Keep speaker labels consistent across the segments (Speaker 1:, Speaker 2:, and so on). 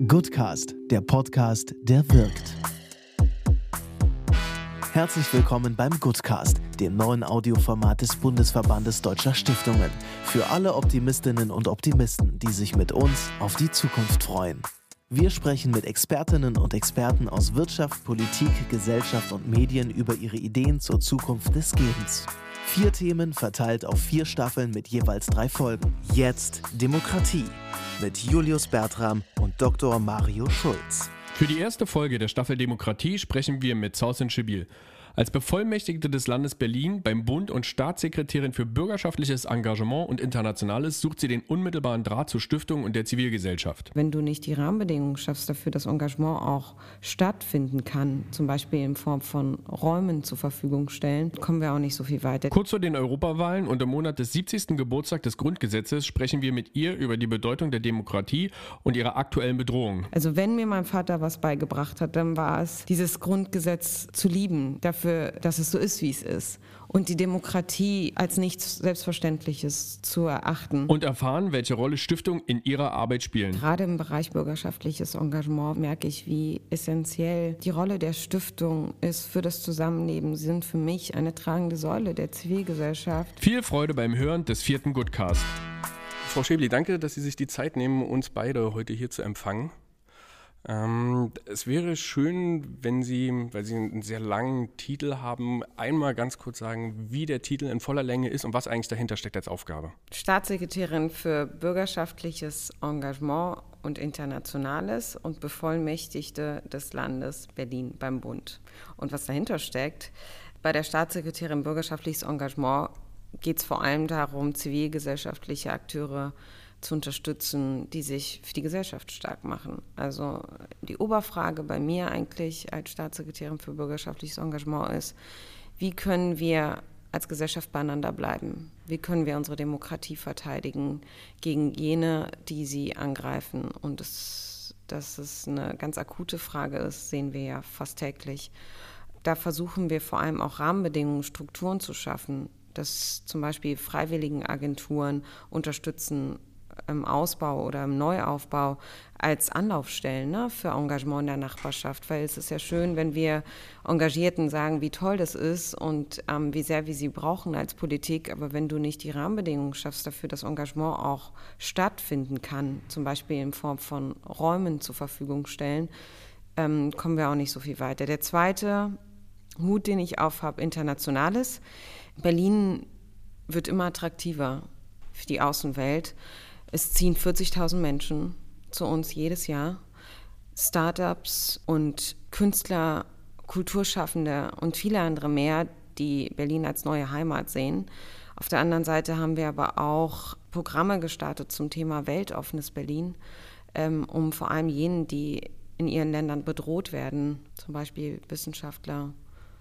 Speaker 1: Goodcast, der Podcast, der wirkt. Herzlich willkommen beim Goodcast, dem neuen Audioformat des Bundesverbandes Deutscher Stiftungen. Für alle Optimistinnen und Optimisten, die sich mit uns auf die Zukunft freuen. Wir sprechen mit Expertinnen und Experten aus Wirtschaft, Politik, Gesellschaft und Medien über ihre Ideen zur Zukunft des Gebens. Vier Themen verteilt auf vier Staffeln mit jeweils drei Folgen. Jetzt Demokratie mit Julius Bertram und Dr. Mario Schulz.
Speaker 2: Für die erste Folge der Staffel Demokratie sprechen wir mit Sausen Schibil. Als Bevollmächtigte des Landes Berlin beim Bund und Staatssekretärin für bürgerschaftliches Engagement und Internationales sucht sie den unmittelbaren Draht zur Stiftung und der Zivilgesellschaft.
Speaker 3: Wenn du nicht die Rahmenbedingungen schaffst dafür, dass Engagement auch stattfinden kann, zum Beispiel in Form von Räumen zur Verfügung stellen, kommen wir auch nicht so viel weiter.
Speaker 2: Kurz vor den Europawahlen und im Monat des 70. Geburtstags des Grundgesetzes sprechen wir mit ihr über die Bedeutung der Demokratie und ihre aktuellen Bedrohungen.
Speaker 3: Also wenn mir mein Vater was beigebracht hat, dann war es, dieses Grundgesetz zu lieben, dafür dafür, dass es so ist, wie es ist. Und die Demokratie als nichts Selbstverständliches zu erachten.
Speaker 2: Und erfahren, welche Rolle Stiftungen in ihrer Arbeit spielen.
Speaker 3: Gerade im Bereich bürgerschaftliches Engagement merke ich, wie essentiell die Rolle der Stiftung ist für das Zusammenleben. Sie sind für mich eine tragende Säule der Zivilgesellschaft.
Speaker 2: Viel Freude beim Hören des vierten Goodcast. Frau Schäbli, danke, dass Sie sich die Zeit nehmen, uns beide heute hier zu empfangen. Ähm, es wäre schön, wenn Sie, weil Sie einen sehr langen Titel haben, einmal ganz kurz sagen, wie der Titel in voller Länge ist und was eigentlich dahinter steckt als Aufgabe.
Speaker 3: Staatssekretärin für bürgerschaftliches Engagement und Internationales und Bevollmächtigte des Landes Berlin beim Bund. Und was dahinter steckt, bei der Staatssekretärin bürgerschaftliches Engagement geht es vor allem darum, zivilgesellschaftliche Akteure zu unterstützen, die sich für die Gesellschaft stark machen. Also die Oberfrage bei mir eigentlich als Staatssekretärin für bürgerschaftliches Engagement ist, wie können wir als Gesellschaft beieinander bleiben? Wie können wir unsere Demokratie verteidigen gegen jene, die sie angreifen? Und das, dass es eine ganz akute Frage ist, sehen wir ja fast täglich. Da versuchen wir vor allem auch Rahmenbedingungen, Strukturen zu schaffen, dass zum Beispiel Freiwilligenagenturen unterstützen, im Ausbau oder im Neuaufbau als Anlaufstellen ne, für Engagement in der Nachbarschaft. Weil es ist ja schön, wenn wir Engagierten sagen, wie toll das ist und ähm, wie sehr wir sie brauchen als Politik. Aber wenn du nicht die Rahmenbedingungen schaffst dafür, dass Engagement auch stattfinden kann, zum Beispiel in Form von Räumen zur Verfügung stellen, ähm, kommen wir auch nicht so viel weiter. Der zweite Hut, den ich aufhabe, internationales. Berlin wird immer attraktiver für die Außenwelt. Es ziehen 40.000 Menschen zu uns jedes Jahr. Startups und Künstler, Kulturschaffende und viele andere mehr, die Berlin als neue Heimat sehen. Auf der anderen Seite haben wir aber auch Programme gestartet zum Thema weltoffenes Berlin, ähm, um vor allem jenen, die in ihren Ländern bedroht werden, zum Beispiel Wissenschaftler,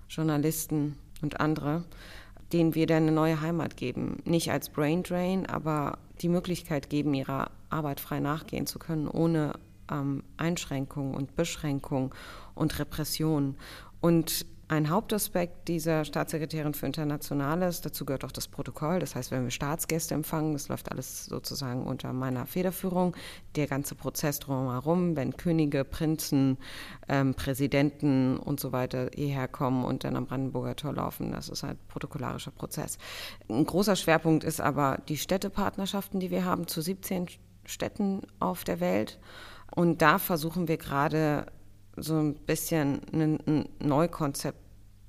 Speaker 3: Journalisten und andere, denen wir dann eine neue Heimat geben. Nicht als Brain Drain, aber die Möglichkeit geben, ihrer Arbeit frei nachgehen zu können, ohne ähm, Einschränkungen und Beschränkungen und Repression. Und ein Hauptaspekt dieser Staatssekretärin für Internationales, dazu gehört auch das Protokoll. Das heißt, wenn wir Staatsgäste empfangen, das läuft alles sozusagen unter meiner Federführung. Der ganze Prozess drumherum, wenn Könige, Prinzen, ähm, Präsidenten und so weiter hierher kommen und dann am Brandenburger Tor laufen, das ist ein protokollarischer Prozess. Ein großer Schwerpunkt ist aber die Städtepartnerschaften, die wir haben zu 17 Städten auf der Welt. Und da versuchen wir gerade so ein bisschen ein Neukonzept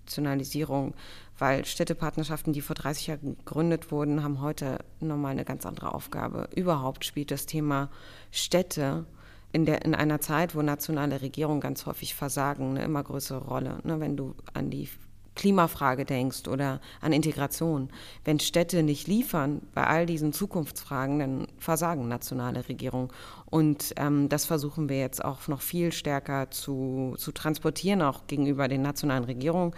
Speaker 3: Internationalisierung, weil Städtepartnerschaften, die vor 30 Jahren gegründet wurden, haben heute nochmal eine ganz andere Aufgabe. Überhaupt spielt das Thema Städte in, der, in einer Zeit, wo nationale Regierungen ganz häufig versagen, eine immer größere Rolle. Ne, wenn du an die Klimafrage denkst oder an Integration. Wenn Städte nicht liefern bei all diesen Zukunftsfragen, dann versagen nationale Regierungen. Und ähm, das versuchen wir jetzt auch noch viel stärker zu, zu transportieren, auch gegenüber den nationalen Regierungen.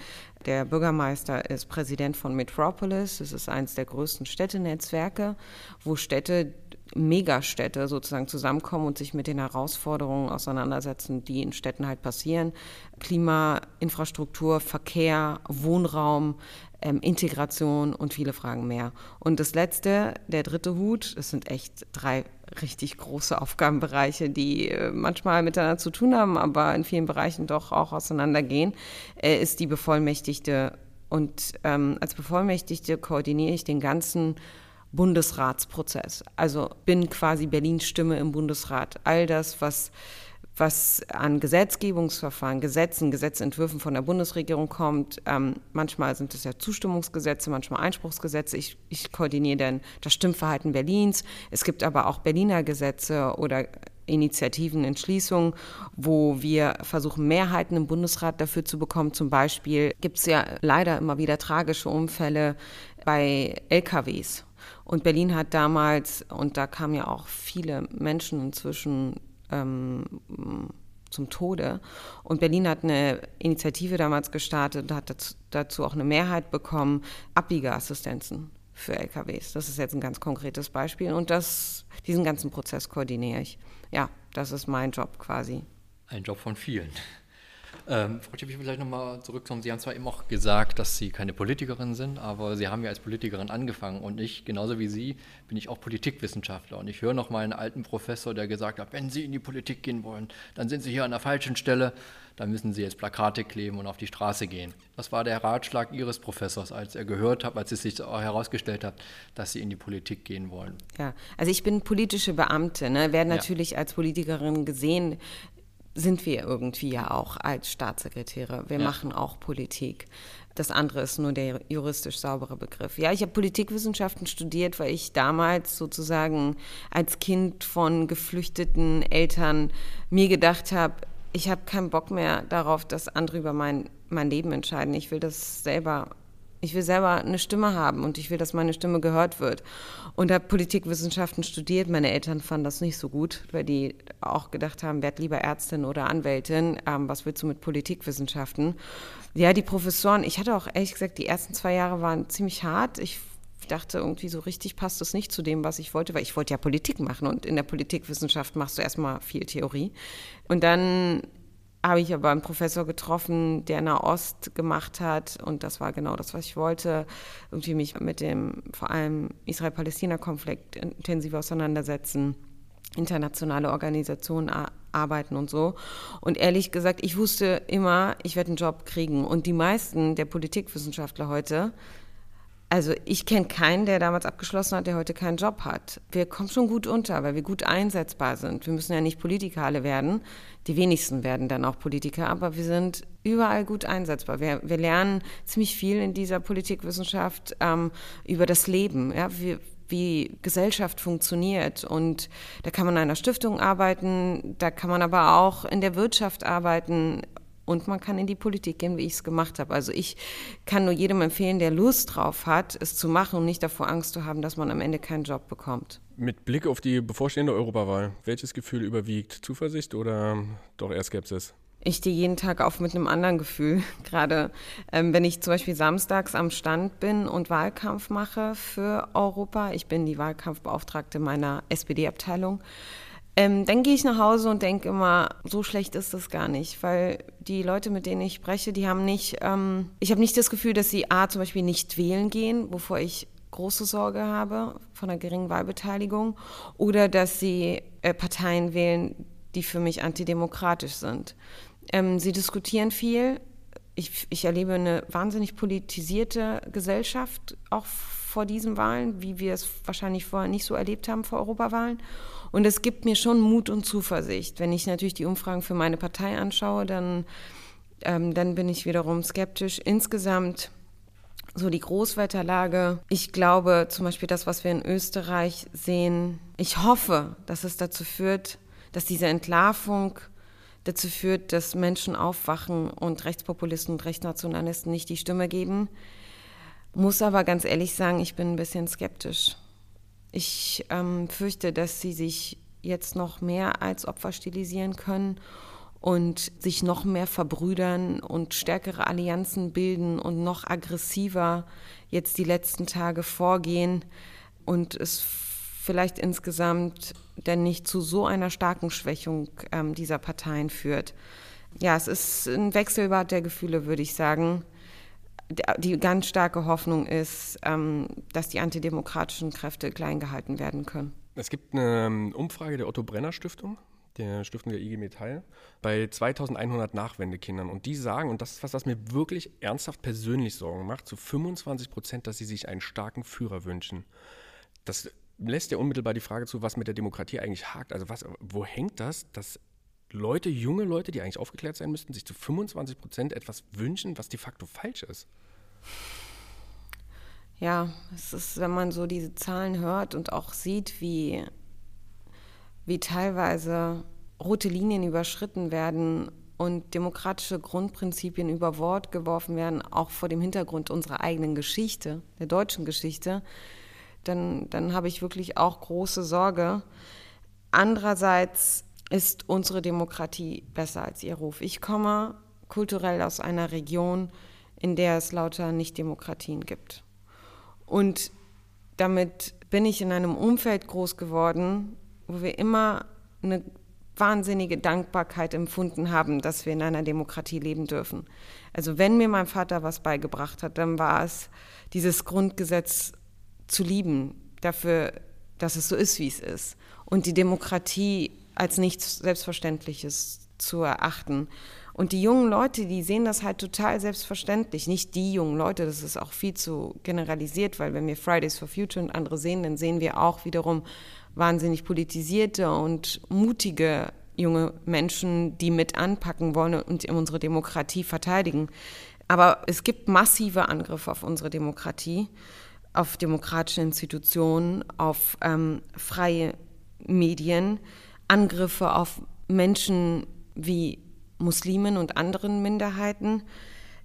Speaker 3: Der Bürgermeister ist Präsident von Metropolis. Das ist eines der größten Städtenetzwerke, wo Städte Megastädte sozusagen zusammenkommen und sich mit den Herausforderungen auseinandersetzen, die in Städten halt passieren. Klima, Infrastruktur, Verkehr, Wohnraum, ähm, Integration und viele Fragen mehr. Und das letzte, der dritte Hut, es sind echt drei richtig große Aufgabenbereiche, die äh, manchmal miteinander zu tun haben, aber in vielen Bereichen doch auch auseinandergehen, äh, ist die Bevollmächtigte. Und ähm, als Bevollmächtigte koordiniere ich den ganzen Bundesratsprozess. Also bin quasi Berlins Stimme im Bundesrat. All das, was was an Gesetzgebungsverfahren, Gesetzen, Gesetzentwürfen von der Bundesregierung kommt. Ähm, manchmal sind es ja Zustimmungsgesetze, manchmal Einspruchsgesetze. Ich, ich koordiniere dann das Stimmverhalten Berlins. Es gibt aber auch Berliner Gesetze oder Initiativen, Entschließungen, wo wir versuchen, Mehrheiten im Bundesrat dafür zu bekommen. Zum Beispiel gibt es ja leider immer wieder tragische Unfälle bei LKWs. Und Berlin hat damals, und da kamen ja auch viele Menschen inzwischen ähm, zum Tode. Und Berlin hat eine Initiative damals gestartet und hat dazu, auch eine Mehrheit bekommen, Abbiegeassistenzen für LKWs. Das ist jetzt ein ganz konkretes Beispiel. Und das, diesen ganzen Prozess koordiniere ich. Ja, das ist mein Job quasi.
Speaker 4: Ein Job von vielen. Ähm, Frau Tipp, ich will vielleicht nochmal zurückkommen. Sie haben zwar eben auch gesagt, dass Sie keine Politikerin sind, aber Sie haben ja als Politikerin angefangen. Und ich, genauso wie Sie, bin ich auch Politikwissenschaftler. Und ich höre noch mal einen alten Professor, der gesagt hat, wenn Sie in die Politik gehen wollen, dann sind Sie hier an der falschen Stelle. Dann müssen Sie jetzt Plakate kleben und auf die Straße gehen. Was war der Ratschlag Ihres Professors, als er gehört hat, als es sich herausgestellt hat, dass Sie in die Politik gehen wollen?
Speaker 3: Ja, also ich bin politische Beamte, ne, werden natürlich ja. als Politikerin gesehen sind wir irgendwie ja auch als Staatssekretäre. Wir ja. machen auch Politik. Das andere ist nur der juristisch saubere Begriff. Ja, ich habe Politikwissenschaften studiert, weil ich damals sozusagen als Kind von geflüchteten Eltern mir gedacht habe, ich habe keinen Bock mehr darauf, dass andere über mein, mein Leben entscheiden. Ich will das selber ich will selber eine Stimme haben und ich will, dass meine Stimme gehört wird. Und habe Politikwissenschaften studiert. Meine Eltern fanden das nicht so gut, weil die auch gedacht haben, werd lieber Ärztin oder Anwältin. Ähm, was willst du mit Politikwissenschaften? Ja, die Professoren, ich hatte auch ehrlich gesagt, die ersten zwei Jahre waren ziemlich hart. Ich dachte irgendwie so richtig passt es nicht zu dem, was ich wollte, weil ich wollte ja Politik machen und in der Politikwissenschaft machst du erstmal viel Theorie. Und dann habe ich aber einen Professor getroffen, der Nahost gemacht hat und das war genau das, was ich wollte. Irgendwie mich mit dem vor allem Israel-Palästina-Konflikt intensiv auseinandersetzen, internationale Organisationen arbeiten und so. Und ehrlich gesagt, ich wusste immer, ich werde einen Job kriegen. Und die meisten der Politikwissenschaftler heute also ich kenne keinen, der damals abgeschlossen hat, der heute keinen Job hat. Wir kommen schon gut unter, weil wir gut einsetzbar sind. Wir müssen ja nicht Politiker alle werden. Die wenigsten werden dann auch Politiker, aber wir sind überall gut einsetzbar. Wir, wir lernen ziemlich viel in dieser Politikwissenschaft ähm, über das Leben, ja, wie, wie Gesellschaft funktioniert. Und da kann man in einer Stiftung arbeiten, da kann man aber auch in der Wirtschaft arbeiten, und man kann in die Politik gehen, wie ich es gemacht habe. Also ich kann nur jedem empfehlen, der Lust drauf hat, es zu machen und nicht davor Angst zu haben, dass man am Ende keinen Job bekommt.
Speaker 2: Mit Blick auf die bevorstehende Europawahl, welches Gefühl überwiegt? Zuversicht oder doch eher Skepsis?
Speaker 3: Ich stehe jeden Tag auf mit einem anderen Gefühl. Gerade ähm, wenn ich zum Beispiel samstags am Stand bin und Wahlkampf mache für Europa. Ich bin die Wahlkampfbeauftragte meiner SPD-Abteilung. Ähm, dann gehe ich nach Hause und denke immer, so schlecht ist das gar nicht, weil die Leute, mit denen ich spreche, die haben nicht, ähm, ich habe nicht das Gefühl, dass sie A zum Beispiel nicht wählen gehen, wovor ich große Sorge habe von einer geringen Wahlbeteiligung, oder dass sie äh, Parteien wählen, die für mich antidemokratisch sind. Ähm, sie diskutieren viel. Ich, ich erlebe eine wahnsinnig politisierte Gesellschaft, auch vor diesen Wahlen, wie wir es wahrscheinlich vorher nicht so erlebt haben vor Europawahlen. Und es gibt mir schon Mut und Zuversicht. Wenn ich natürlich die Umfragen für meine Partei anschaue, dann, ähm, dann bin ich wiederum skeptisch. Insgesamt so die Großwetterlage. Ich glaube zum Beispiel das, was wir in Österreich sehen. Ich hoffe, dass es dazu führt, dass diese Entlarvung dazu führt, dass Menschen aufwachen und Rechtspopulisten und Rechtsnationalisten nicht die Stimme geben. Muss aber ganz ehrlich sagen, ich bin ein bisschen skeptisch. Ich ähm, fürchte, dass sie sich jetzt noch mehr als Opfer stilisieren können und sich noch mehr verbrüdern und stärkere Allianzen bilden und noch aggressiver jetzt die letzten Tage vorgehen und es vielleicht insgesamt denn nicht zu so einer starken Schwächung ähm, dieser Parteien führt. Ja, es ist ein Wechselbad der Gefühle, würde ich sagen. Die ganz starke Hoffnung ist, ähm, dass die antidemokratischen Kräfte klein gehalten werden können.
Speaker 2: Es gibt eine ähm, Umfrage der Otto Brenner Stiftung, der Stiftung der IG Metall, bei 2100 Nachwendekindern. Und die sagen, und das ist was, was mir wirklich ernsthaft persönlich Sorgen macht, zu 25 Prozent, dass sie sich einen starken Führer wünschen. Das lässt ja unmittelbar die Frage zu, was mit der Demokratie eigentlich hakt. Also was, wo hängt das, dass Leute, junge Leute, die eigentlich aufgeklärt sein müssten, sich zu 25 Prozent etwas wünschen, was de facto falsch ist?
Speaker 3: Ja, es ist, wenn man so diese Zahlen hört und auch sieht, wie, wie teilweise rote Linien überschritten werden und demokratische Grundprinzipien über Bord geworfen werden, auch vor dem Hintergrund unserer eigenen Geschichte, der deutschen Geschichte, dann, dann habe ich wirklich auch große Sorge. Andererseits ist unsere Demokratie besser als ihr Ruf. Ich komme kulturell aus einer Region, in der es lauter Nicht-Demokratien gibt. Und damit bin ich in einem Umfeld groß geworden, wo wir immer eine wahnsinnige Dankbarkeit empfunden haben, dass wir in einer Demokratie leben dürfen. Also wenn mir mein Vater was beigebracht hat, dann war es dieses Grundgesetz zu lieben, dafür, dass es so ist, wie es ist. Und die Demokratie als nichts Selbstverständliches zu erachten. Und die jungen Leute, die sehen das halt total selbstverständlich. Nicht die jungen Leute, das ist auch viel zu generalisiert, weil wenn wir Fridays for Future und andere sehen, dann sehen wir auch wiederum wahnsinnig politisierte und mutige junge Menschen, die mit anpacken wollen und unsere Demokratie verteidigen. Aber es gibt massive Angriffe auf unsere Demokratie auf demokratische Institutionen, auf ähm, freie Medien, Angriffe auf Menschen wie Muslimen und anderen Minderheiten.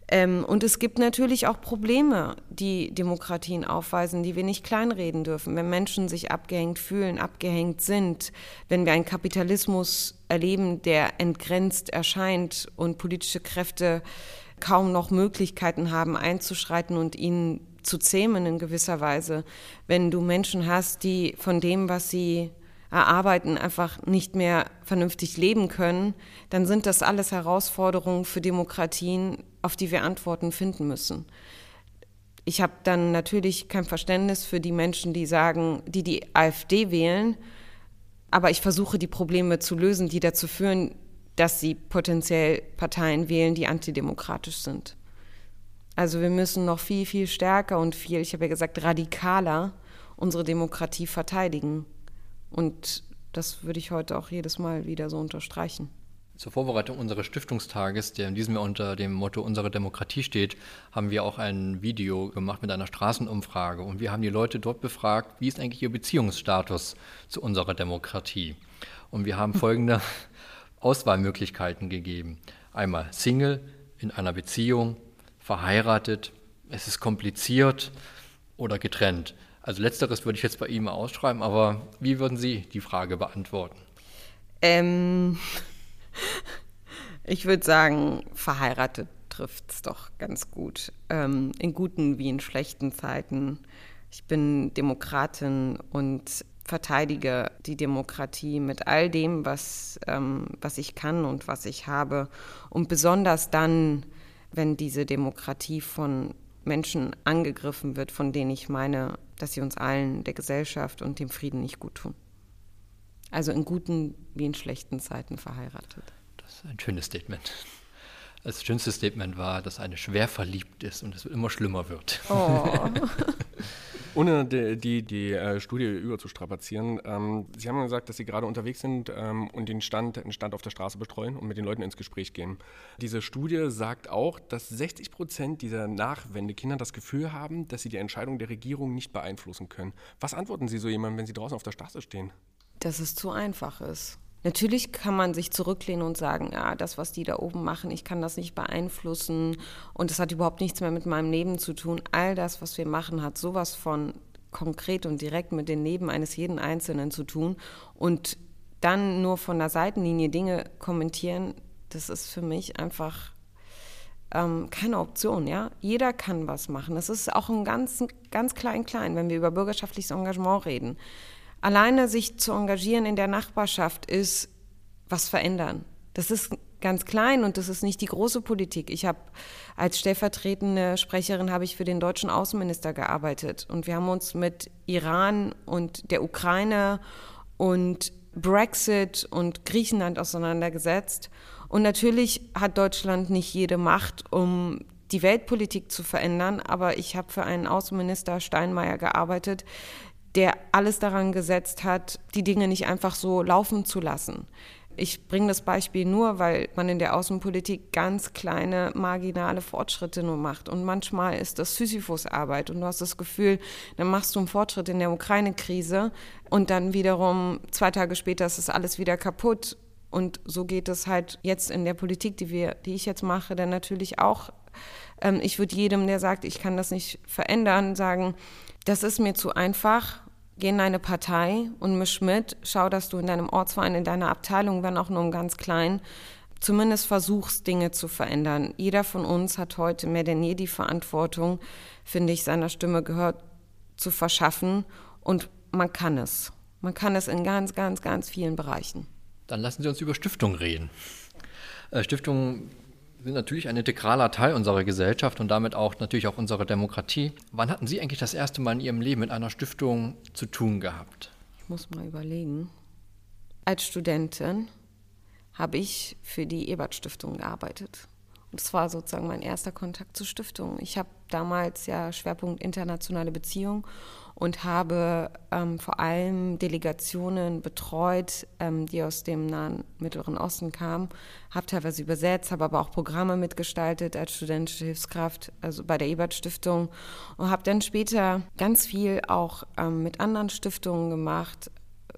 Speaker 3: Ähm, und es gibt natürlich auch Probleme, die Demokratien aufweisen, die wir nicht kleinreden dürfen. Wenn Menschen sich abgehängt fühlen, abgehängt sind, wenn wir einen Kapitalismus erleben, der entgrenzt erscheint und politische Kräfte kaum noch Möglichkeiten haben einzuschreiten und ihnen zu zähmen in gewisser Weise, wenn du Menschen hast, die von dem, was sie erarbeiten, einfach nicht mehr vernünftig leben können, dann sind das alles Herausforderungen für Demokratien, auf die wir Antworten finden müssen. Ich habe dann natürlich kein Verständnis für die Menschen, die sagen, die die AfD wählen, aber ich versuche die Probleme zu lösen, die dazu führen, dass sie potenziell Parteien wählen, die antidemokratisch sind. Also wir müssen noch viel, viel stärker und viel, ich habe ja gesagt, radikaler unsere Demokratie verteidigen. Und das würde ich heute auch jedes Mal wieder so unterstreichen.
Speaker 4: Zur Vorbereitung unseres Stiftungstages, der in diesem Jahr unter dem Motto Unsere Demokratie steht, haben wir auch ein Video gemacht mit einer Straßenumfrage. Und wir haben die Leute dort befragt, wie ist eigentlich ihr Beziehungsstatus zu unserer Demokratie. Und wir haben folgende Auswahlmöglichkeiten gegeben. Einmal Single, in einer Beziehung, verheiratet, es ist kompliziert oder getrennt. Also letzteres würde ich jetzt bei mal ausschreiben, aber wie würden Sie die Frage beantworten?
Speaker 3: Ähm, ich würde sagen, verheiratet trifft es doch ganz gut. Ähm, in guten wie in schlechten Zeiten. Ich bin Demokratin und verteidige die Demokratie mit all dem, was, ähm, was ich kann und was ich habe. Und besonders dann, wenn diese Demokratie von Menschen angegriffen wird, von denen ich meine, dass sie uns allen, der Gesellschaft und dem Frieden nicht gut tun. Also in guten wie in schlechten Zeiten verheiratet.
Speaker 4: Das ist ein schönes Statement. Das schönste Statement war, dass eine schwer verliebt ist und es immer schlimmer wird. Oh.
Speaker 2: Ohne die, die, die äh, Studie überzustrapazieren, ähm, Sie haben gesagt, dass Sie gerade unterwegs sind ähm, und den Stand, den Stand auf der Straße betreuen und mit den Leuten ins Gespräch gehen. Diese Studie sagt auch, dass 60 Prozent dieser Nachwendekinder das Gefühl haben, dass sie die Entscheidung der Regierung nicht beeinflussen können. Was antworten Sie so jemandem, wenn Sie draußen auf der Straße stehen?
Speaker 3: Dass es zu einfach ist. Natürlich kann man sich zurücklehnen und sagen, ja, das, was die da oben machen, ich kann das nicht beeinflussen und es hat überhaupt nichts mehr mit meinem Leben zu tun. All das, was wir machen, hat sowas von konkret und direkt mit dem Leben eines jeden Einzelnen zu tun. Und dann nur von der Seitenlinie Dinge kommentieren, das ist für mich einfach ähm, keine Option. Ja? Jeder kann was machen. Das ist auch ein ganz, ganz klein, klein, wenn wir über bürgerschaftliches Engagement reden Alleine sich zu engagieren in der Nachbarschaft ist was verändern. Das ist ganz klein und das ist nicht die große Politik. Ich habe als stellvertretende Sprecherin habe ich für den deutschen Außenminister gearbeitet und wir haben uns mit Iran und der Ukraine und Brexit und Griechenland auseinandergesetzt. Und natürlich hat Deutschland nicht jede Macht, um die Weltpolitik zu verändern, aber ich habe für einen Außenminister Steinmeier gearbeitet, der alles daran gesetzt hat, die Dinge nicht einfach so laufen zu lassen. Ich bringe das Beispiel nur, weil man in der Außenpolitik ganz kleine, marginale Fortschritte nur macht. Und manchmal ist das Sisyphus-Arbeit. Und du hast das Gefühl, dann machst du einen Fortschritt in der Ukraine-Krise und dann wiederum zwei Tage später ist das alles wieder kaputt. Und so geht es halt jetzt in der Politik, die, wir, die ich jetzt mache, dann natürlich auch. Ähm, ich würde jedem, der sagt, ich kann das nicht verändern, sagen, das ist mir zu einfach geh in deine Partei und misch mit, schau, dass du in deinem Ortsverein, in deiner Abteilung, wenn auch nur im ganz kleinen, zumindest versuchst, Dinge zu verändern. Jeder von uns hat heute mehr denn je die Verantwortung, finde ich, seiner Stimme Gehör zu verschaffen und man kann es. Man kann es in ganz, ganz, ganz vielen Bereichen.
Speaker 4: Dann lassen Sie uns über Stiftungen reden. Äh, Stiftungen sind natürlich ein integraler Teil unserer Gesellschaft und damit auch natürlich auch unserer Demokratie. Wann hatten Sie eigentlich das erste Mal in Ihrem Leben mit einer Stiftung zu tun gehabt?
Speaker 3: Ich muss mal überlegen. Als Studentin habe ich für die Ebert Stiftung gearbeitet. Und das war sozusagen mein erster Kontakt zur Stiftung. Ich habe damals ja Schwerpunkt internationale Beziehungen und habe ähm, vor allem Delegationen betreut, ähm, die aus dem nahen Mittleren Osten kamen, habe teilweise übersetzt, habe aber auch Programme mitgestaltet als studentische Hilfskraft, also bei der Ebert Stiftung und habe dann später ganz viel auch ähm, mit anderen Stiftungen gemacht,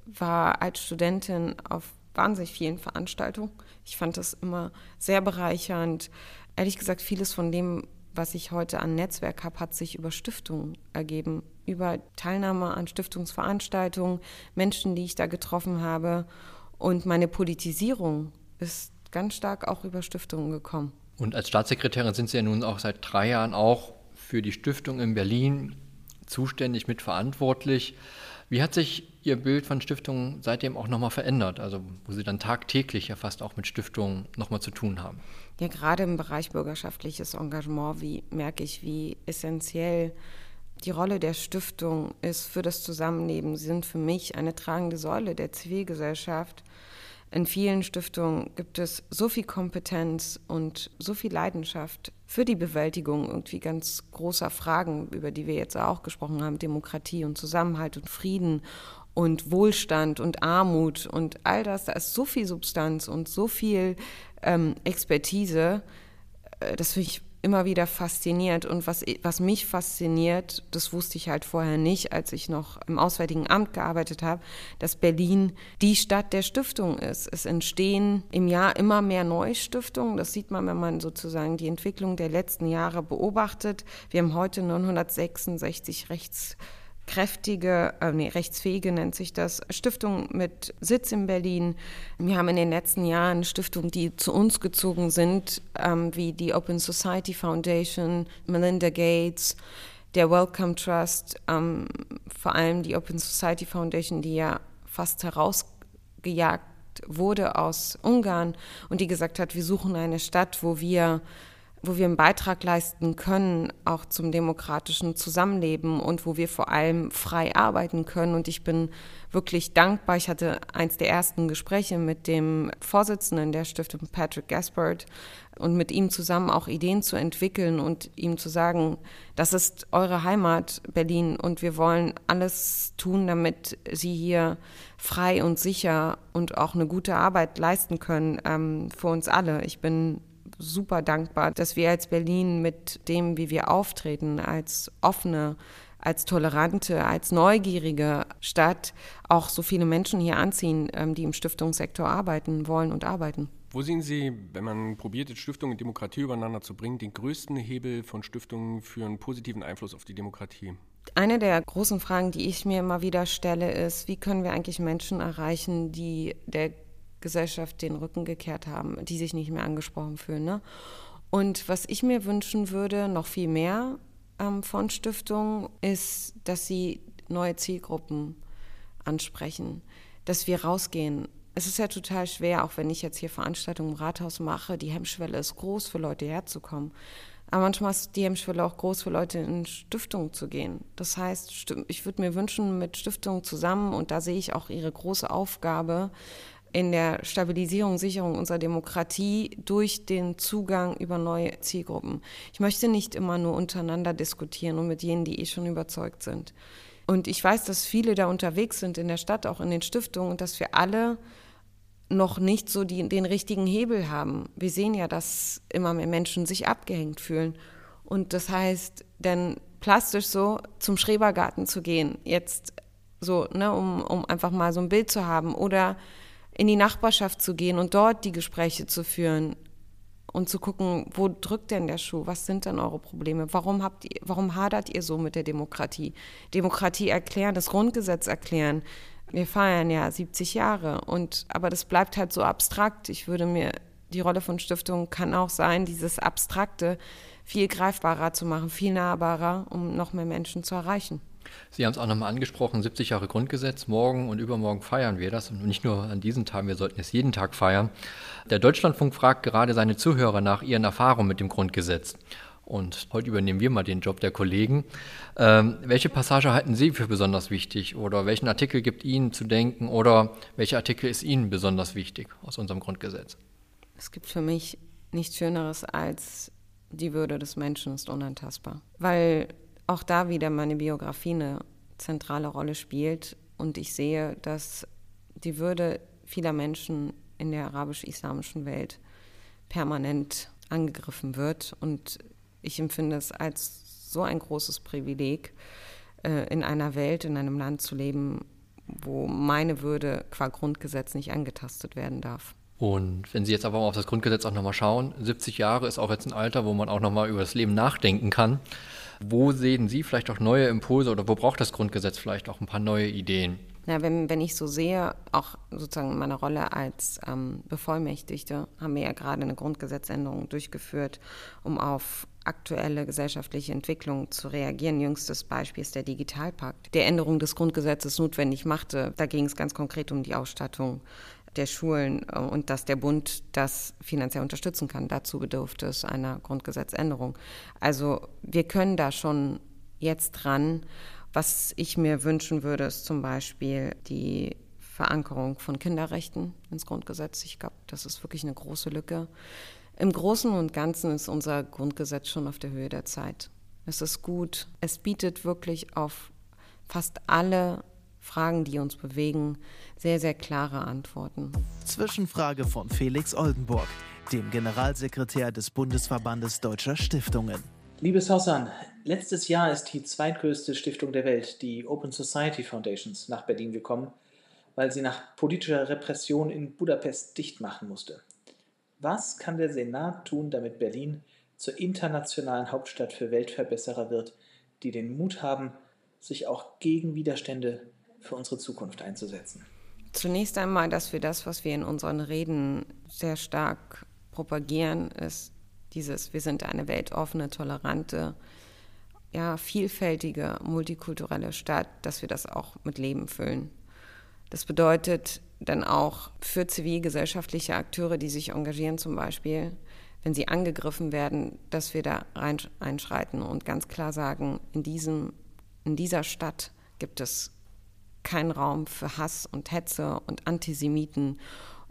Speaker 3: war als Studentin auf wahnsinnig vielen Veranstaltungen. Ich fand das immer sehr bereichernd. Ehrlich gesagt, vieles von dem, was ich heute an Netzwerk habe, hat sich über Stiftungen ergeben über Teilnahme an Stiftungsveranstaltungen, Menschen, die ich da getroffen habe. Und meine Politisierung ist ganz stark auch über Stiftungen gekommen.
Speaker 4: Und als Staatssekretärin sind Sie ja nun auch seit drei Jahren auch für die Stiftung in Berlin zuständig, mitverantwortlich. Wie hat sich Ihr Bild von Stiftungen seitdem auch nochmal verändert? Also wo Sie dann tagtäglich ja fast auch mit Stiftungen nochmal zu tun haben.
Speaker 3: Ja, gerade im Bereich bürgerschaftliches Engagement, wie merke ich, wie essentiell die Rolle der Stiftung ist für das Zusammenleben. Sie sind für mich eine tragende Säule der Zivilgesellschaft. In vielen Stiftungen gibt es so viel Kompetenz und so viel Leidenschaft für die Bewältigung irgendwie ganz großer Fragen, über die wir jetzt auch gesprochen haben, Demokratie und Zusammenhalt und Frieden und Wohlstand und Armut und all das. Da ist so viel Substanz und so viel ähm, Expertise. Äh, das finde ich immer wieder fasziniert. Und was, was mich fasziniert, das wusste ich halt vorher nicht, als ich noch im Auswärtigen Amt gearbeitet habe, dass Berlin die Stadt der Stiftung ist. Es entstehen im Jahr immer mehr Neustiftungen. Das sieht man, wenn man sozusagen die Entwicklung der letzten Jahre beobachtet. Wir haben heute 966 Rechts kräftige, äh, nee, rechtsfähige nennt sich das, Stiftung mit Sitz in Berlin. Wir haben in den letzten Jahren Stiftungen, die zu uns gezogen sind, ähm, wie die Open Society Foundation, Melinda Gates, der Wellcome Trust, ähm, vor allem die Open Society Foundation, die ja fast herausgejagt wurde aus Ungarn und die gesagt hat, wir suchen eine Stadt, wo wir wo wir einen Beitrag leisten können, auch zum demokratischen Zusammenleben und wo wir vor allem frei arbeiten können. Und ich bin wirklich dankbar. Ich hatte eins der ersten Gespräche mit dem Vorsitzenden der Stiftung, Patrick Gaspard, und mit ihm zusammen auch Ideen zu entwickeln und ihm zu sagen, das ist eure Heimat, Berlin, und wir wollen alles tun, damit Sie hier frei und sicher und auch eine gute Arbeit leisten können ähm, für uns alle. Ich bin super dankbar, dass wir als Berlin mit dem, wie wir auftreten, als offene, als tolerante, als neugierige Stadt auch so viele Menschen hier anziehen, ähm, die im Stiftungssektor arbeiten wollen und arbeiten.
Speaker 2: Wo sehen Sie, wenn man probiert, Stiftungen und Demokratie übereinander zu bringen, den größten Hebel von Stiftungen für einen positiven Einfluss auf die Demokratie?
Speaker 3: Eine der großen Fragen, die ich mir immer wieder stelle, ist, wie können wir eigentlich Menschen erreichen, die der Gesellschaft den Rücken gekehrt haben, die sich nicht mehr angesprochen fühlen. Ne? Und was ich mir wünschen würde, noch viel mehr ähm, von Stiftungen, ist, dass sie neue Zielgruppen ansprechen, dass wir rausgehen. Es ist ja total schwer, auch wenn ich jetzt hier Veranstaltungen im Rathaus mache, die Hemmschwelle ist groß für Leute herzukommen. Aber manchmal ist die Hemmschwelle auch groß für Leute in Stiftungen zu gehen. Das heißt, ich würde mir wünschen, mit Stiftungen zusammen, und da sehe ich auch ihre große Aufgabe, in der Stabilisierung, Sicherung unserer Demokratie durch den Zugang über neue Zielgruppen. Ich möchte nicht immer nur untereinander diskutieren und mit jenen, die eh schon überzeugt sind. Und ich weiß, dass viele da unterwegs sind in der Stadt, auch in den Stiftungen, und dass wir alle noch nicht so die, den richtigen Hebel haben. Wir sehen ja, dass immer mehr Menschen sich abgehängt fühlen. Und das heißt, dann plastisch so zum Schrebergarten zu gehen, jetzt so, ne, um, um einfach mal so ein Bild zu haben oder in die Nachbarschaft zu gehen und dort die Gespräche zu führen und zu gucken, wo drückt denn der Schuh? Was sind denn eure Probleme? Warum habt ihr, warum hadert ihr so mit der Demokratie? Demokratie erklären, das Grundgesetz erklären. Wir feiern ja 70 Jahre und aber das bleibt halt so abstrakt. Ich würde mir die Rolle von Stiftungen kann auch sein, dieses Abstrakte viel greifbarer zu machen, viel nahbarer, um noch mehr Menschen zu erreichen.
Speaker 4: Sie haben es auch nochmal angesprochen, 70 Jahre Grundgesetz. Morgen und übermorgen feiern wir das. Und nicht nur an diesen Tagen, wir sollten es jeden Tag feiern. Der Deutschlandfunk fragt gerade seine Zuhörer nach ihren Erfahrungen mit dem Grundgesetz. Und heute übernehmen wir mal den Job der Kollegen. Ähm, welche Passage halten Sie für besonders wichtig? Oder welchen Artikel gibt Ihnen zu denken? Oder welcher Artikel ist Ihnen besonders wichtig aus unserem Grundgesetz?
Speaker 3: Es gibt für mich nichts Schöneres als die Würde des Menschen ist unantastbar. Weil auch da wieder meine Biografie eine zentrale Rolle spielt und ich sehe, dass die Würde vieler Menschen in der arabisch-islamischen Welt permanent angegriffen wird und ich empfinde es als so ein großes Privileg, äh, in einer Welt, in einem Land zu leben, wo meine Würde qua Grundgesetz nicht angetastet werden darf.
Speaker 4: Und wenn Sie jetzt aber auf das Grundgesetz auch nochmal schauen, 70 Jahre ist auch jetzt ein Alter, wo man auch nochmal über das Leben nachdenken kann. Wo sehen Sie vielleicht auch neue Impulse oder wo braucht das Grundgesetz vielleicht auch ein paar neue Ideen?
Speaker 3: Ja, wenn, wenn ich so sehe, auch sozusagen meine Rolle als ähm, Bevollmächtigte, haben wir ja gerade eine Grundgesetzänderung durchgeführt, um auf aktuelle gesellschaftliche Entwicklungen zu reagieren. Jüngstes Beispiel ist der Digitalpakt, der Änderung des Grundgesetzes notwendig machte. Da ging es ganz konkret um die Ausstattung der Schulen äh, und dass der Bund das finanziell unterstützen kann. Dazu bedurfte es einer Grundgesetzänderung. Also wir können da schon jetzt dran. Was ich mir wünschen würde, ist zum Beispiel die Verankerung von Kinderrechten ins Grundgesetz. Ich glaube, das ist wirklich eine große Lücke. Im Großen und Ganzen ist unser Grundgesetz schon auf der Höhe der Zeit. Es ist gut. Es bietet wirklich auf fast alle Fragen, die uns bewegen, sehr, sehr klare Antworten.
Speaker 1: Zwischenfrage von Felix Oldenburg, dem Generalsekretär des Bundesverbandes Deutscher Stiftungen.
Speaker 5: Liebes Hausan, letztes Jahr ist die zweitgrößte Stiftung der Welt, die Open Society Foundations, nach Berlin gekommen, weil sie nach politischer Repression in Budapest dicht machen musste. Was kann der Senat tun, damit Berlin zur internationalen Hauptstadt für Weltverbesserer wird, die den Mut haben, sich auch gegen Widerstände für unsere Zukunft einzusetzen?
Speaker 3: Zunächst einmal, dass wir das, was wir in unseren Reden sehr stark propagieren, ist dieses, wir sind eine weltoffene, tolerante, ja, vielfältige, multikulturelle Stadt, dass wir das auch mit Leben füllen. Das bedeutet dann auch für zivilgesellschaftliche Akteure, die sich engagieren zum Beispiel, wenn sie angegriffen werden, dass wir da rein, einschreiten und ganz klar sagen, in, diesem, in dieser Stadt gibt es kein Raum für Hass und Hetze und Antisemiten.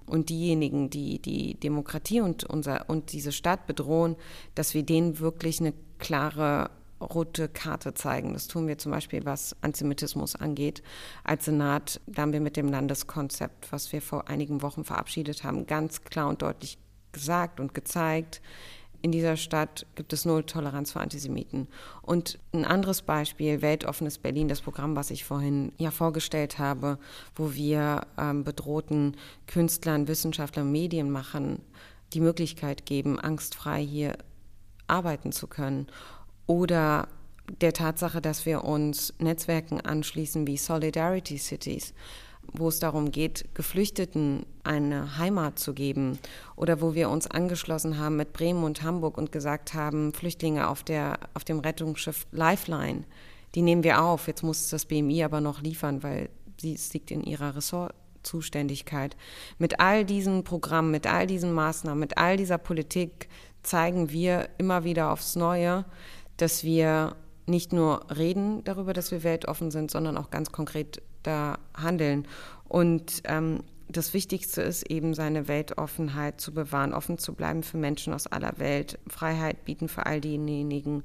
Speaker 3: Und diejenigen, die die Demokratie und, unser, und diese Stadt bedrohen, dass wir denen wirklich eine klare rote Karte zeigen. Das tun wir zum Beispiel, was Antisemitismus angeht. Als Senat, da haben wir mit dem Landeskonzept, was wir vor einigen Wochen verabschiedet haben, ganz klar und deutlich gesagt und gezeigt, in dieser Stadt gibt es null Toleranz für Antisemiten. Und ein anderes Beispiel, Weltoffenes Berlin, das Programm, was ich vorhin ja vorgestellt habe, wo wir ähm, bedrohten Künstlern, Wissenschaftlern, Medienmachern die Möglichkeit geben, angstfrei hier arbeiten zu können. Oder der Tatsache, dass wir uns Netzwerken anschließen wie Solidarity Cities, wo es darum geht, Geflüchteten eine Heimat zu geben oder wo wir uns angeschlossen haben mit Bremen und Hamburg und gesagt haben, Flüchtlinge auf, der, auf dem Rettungsschiff Lifeline, die nehmen wir auf. Jetzt muss das BMI aber noch liefern, weil Sie, es liegt in ihrer Ressortzuständigkeit. Mit all diesen Programmen, mit all diesen Maßnahmen, mit all dieser Politik zeigen wir immer wieder aufs Neue, dass wir nicht nur reden darüber, dass wir weltoffen sind, sondern auch ganz konkret da handeln. Und ähm, das Wichtigste ist eben, seine Weltoffenheit zu bewahren, offen zu bleiben für Menschen aus aller Welt, Freiheit bieten für all diejenigen,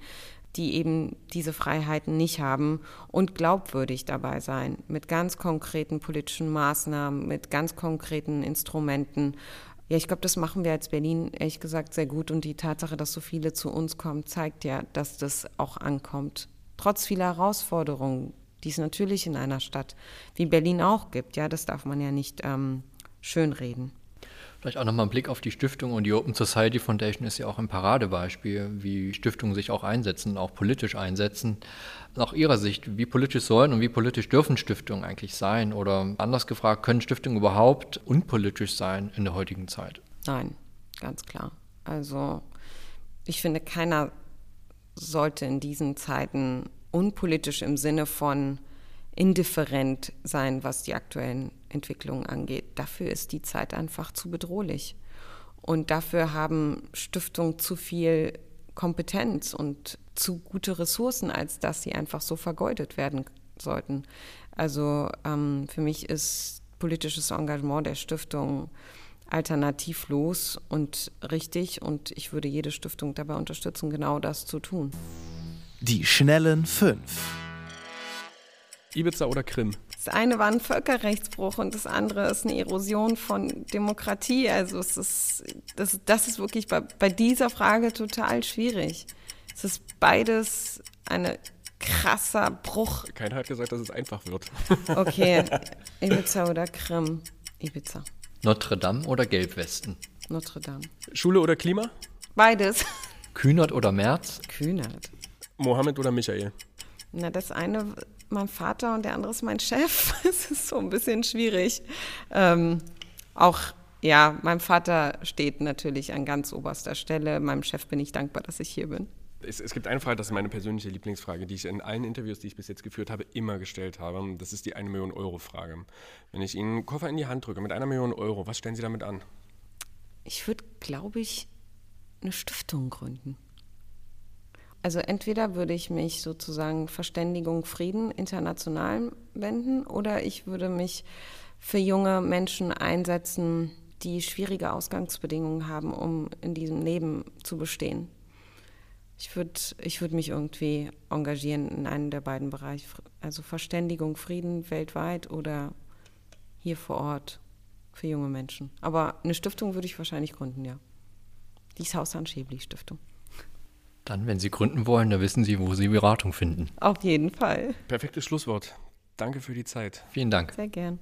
Speaker 3: die eben diese Freiheiten nicht haben und glaubwürdig dabei sein, mit ganz konkreten politischen Maßnahmen, mit ganz konkreten Instrumenten. Ja, ich glaube, das machen wir als Berlin ehrlich gesagt sehr gut und die Tatsache, dass so viele zu uns kommen, zeigt ja, dass das auch ankommt. Trotz vieler Herausforderungen, die es natürlich in einer Stadt wie Berlin auch gibt. Ja, das darf man ja nicht ähm, schönreden.
Speaker 4: Vielleicht auch nochmal ein Blick auf die Stiftung und die Open Society Foundation ist ja auch ein Paradebeispiel, wie Stiftungen sich auch einsetzen, auch politisch einsetzen. Nach Ihrer Sicht, wie politisch sollen und wie politisch dürfen Stiftungen eigentlich sein? Oder anders gefragt, können Stiftungen überhaupt unpolitisch sein in der heutigen Zeit?
Speaker 3: Nein, ganz klar. Also ich finde, keiner sollte in diesen Zeiten unpolitisch im Sinne von indifferent sein, was die aktuellen Entwicklungen angeht. Dafür ist die Zeit einfach zu bedrohlich. Und dafür haben Stiftungen zu viel Kompetenz und zu gute Ressourcen, als dass sie einfach so vergeudet werden sollten. Also ähm, für mich ist politisches Engagement der Stiftung alternativlos und richtig und ich würde jede Stiftung dabei unterstützen, genau das zu tun.
Speaker 1: Die schnellen fünf.
Speaker 2: Ibiza oder Krim?
Speaker 3: Das eine war ein Völkerrechtsbruch und das andere ist eine Erosion von Demokratie. Also es ist, das, das ist wirklich bei, bei dieser Frage total schwierig. Es ist beides ein krasser Bruch.
Speaker 2: Keiner hat gesagt, dass es einfach wird.
Speaker 3: Okay, Ibiza oder Krim? Ibiza.
Speaker 4: Notre Dame oder Gelbwesten?
Speaker 3: Notre Dame.
Speaker 2: Schule oder Klima?
Speaker 3: Beides.
Speaker 4: Kühnert oder Merz?
Speaker 3: Kühnert.
Speaker 2: Mohammed oder Michael?
Speaker 3: Na, das eine mein Vater und der andere ist mein Chef. Es ist so ein bisschen schwierig. Ähm, auch, ja, mein Vater steht natürlich an ganz oberster Stelle. Meinem Chef bin ich dankbar, dass ich hier bin.
Speaker 2: Es, es, gibt eine Frage, das ist meine persönliche Lieblingsfrage, die ich in allen Interviews, die ich bis jetzt geführt habe, immer gestellt habe. Das ist die eine Million Euro Frage. Wenn ich Ihnen einen Koffer in die Hand drücke mit einer Million Euro, was stellen Sie damit an?
Speaker 3: Ich würde, glaube ich, eine Stiftung gründen. Also entweder würde ich mich sozusagen Verständigung, Frieden international wenden oder ich würde mich für junge Menschen einsetzen, die schwierige Ausgangsbedingungen haben, um in diesem Leben zu bestehen. Ich würde ich würd mich irgendwie engagieren in einem der beiden Bereiche, also Verständigung, Frieden weltweit oder hier vor Ort für junge Menschen. Aber eine Stiftung würde ich wahrscheinlich gründen, ja. Die Haus-Schäbli-Stiftung.
Speaker 4: Dann, wenn Sie gründen wollen, dann wissen Sie, wo Sie Beratung finden.
Speaker 3: Auf jeden Fall.
Speaker 2: Perfektes Schlusswort. Danke für die Zeit.
Speaker 4: Vielen Dank.
Speaker 3: Sehr gern.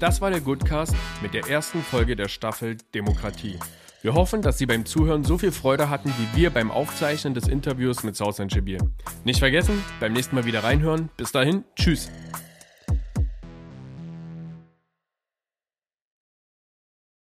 Speaker 2: Das war der Goodcast mit der ersten Folge der Staffel Demokratie. Wir hoffen, dass Sie beim Zuhören so viel Freude hatten wie wir beim Aufzeichnen des Interviews mit Sausan Jibir. Nicht vergessen, beim nächsten Mal wieder reinhören. Bis dahin, tschüss.